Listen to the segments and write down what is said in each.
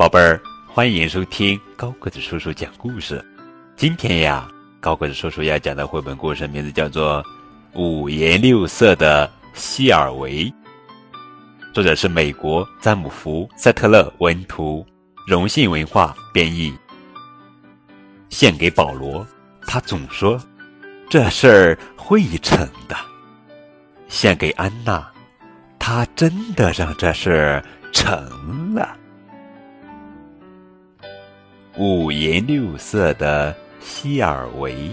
宝贝儿，欢迎收听高个子叔叔讲故事。今天呀，高个子叔叔要讲的绘本故事名字叫做《五颜六色的希尔维》，作者是美国詹姆福塞特勒文图，荣信文化编译。献给保罗，他总说这事儿会成的。献给安娜，他真的让这事儿成了。五颜六色的希尔维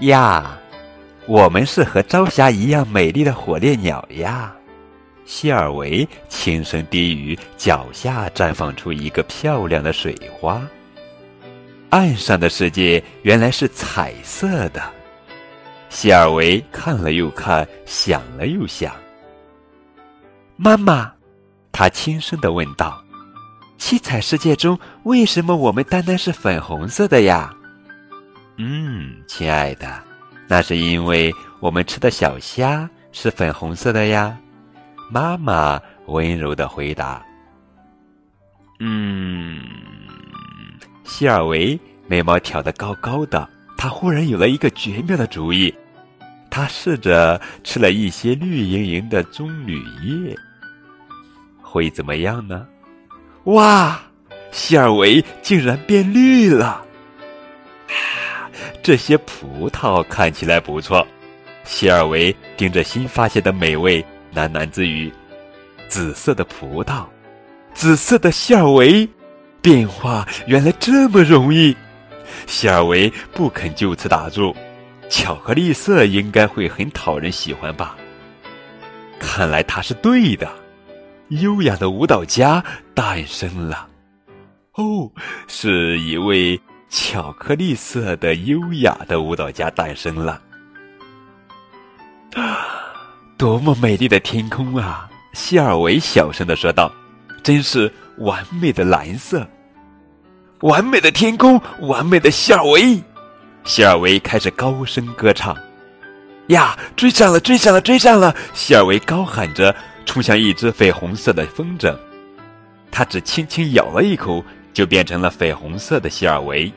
呀，我们是和朝霞一样美丽的火烈鸟呀！希尔维轻声低语，脚下绽放出一个漂亮的水花。岸上的世界原来是彩色的。希尔维看了又看，想了又想。妈妈。他轻声的问道：“七彩世界中，为什么我们单单是粉红色的呀？”“嗯，亲爱的，那是因为我们吃的小虾是粉红色的呀。”妈妈温柔的回答。“嗯。”希尔维眉毛挑得高高的，他忽然有了一个绝妙的主意。他试着吃了一些绿莹莹的棕榈叶。会怎么样呢？哇，希尔维竟然变绿了！这些葡萄看起来不错。希尔维盯着新发现的美味，喃喃自语：“紫色的葡萄，紫色的希尔维，变化原来这么容易。”希尔维不肯就此打住，巧克力色应该会很讨人喜欢吧？看来他是对的。优雅的舞蹈家诞生了，哦，是一位巧克力色的优雅的舞蹈家诞生了。啊，多么美丽的天空啊！希尔维小声的说道：“真是完美的蓝色，完美的天空，完美的希尔维。”希尔维开始高声歌唱。呀，追上了，追上了，追上了！希尔维高喊着。冲向一只绯红色的风筝，他只轻轻咬了一口，就变成了绯红色的希尔维。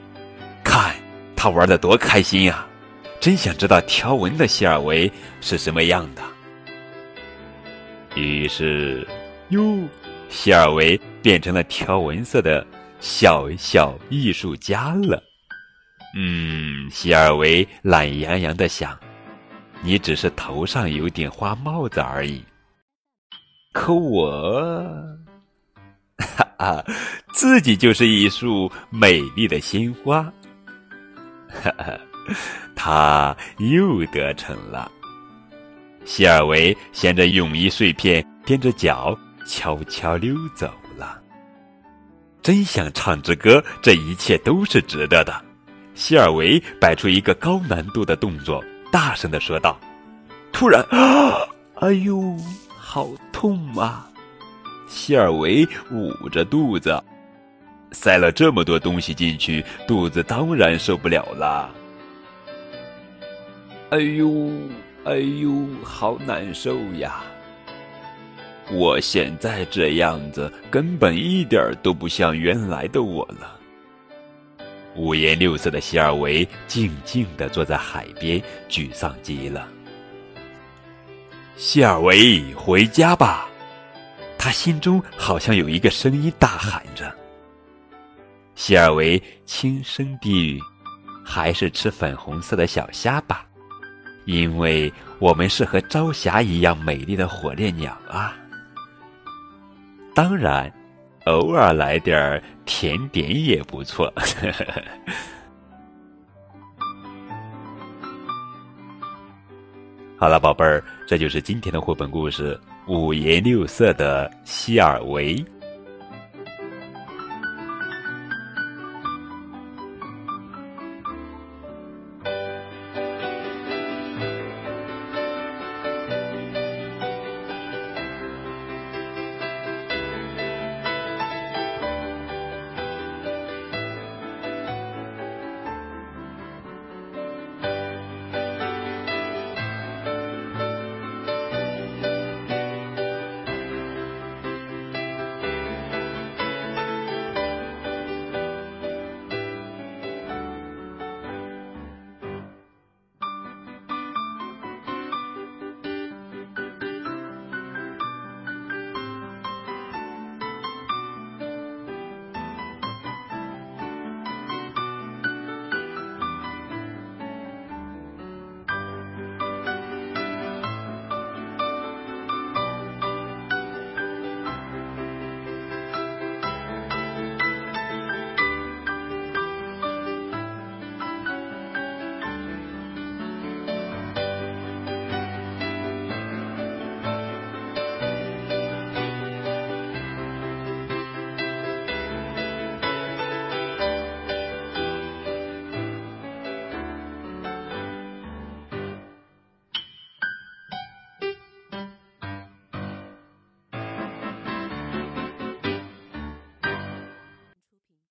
看，他玩的多开心呀！真想知道条纹的希尔维是什么样的。于是，哟，希尔维变成了条纹色的小小艺术家了。嗯，希尔维懒洋洋的想：“你只是头上有顶花帽子而已。”可我，哈哈，自己就是一束美丽的鲜花，哈哈，他又得逞了。希尔维衔着泳衣碎片，踮着脚，悄悄溜走了。真想唱支歌，这一切都是值得的。希尔维摆出一个高难度的动作，大声的说道：“突然，啊，哎呦！”好痛啊！希尔维捂着肚子，塞了这么多东西进去，肚子当然受不了啦。哎呦，哎呦，好难受呀！我现在这样子，根本一点都不像原来的我了。五颜六色的希尔维静静的坐在海边，沮丧极了。希尔维，回家吧！他心中好像有一个声音大喊着。希尔维轻声低语：“还是吃粉红色的小虾吧，因为我们是和朝霞一样美丽的火烈鸟啊。当然，偶尔来点甜点也不错。”好了，宝贝儿，这就是今天的绘本故事《五颜六色的希尔维》。